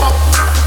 up.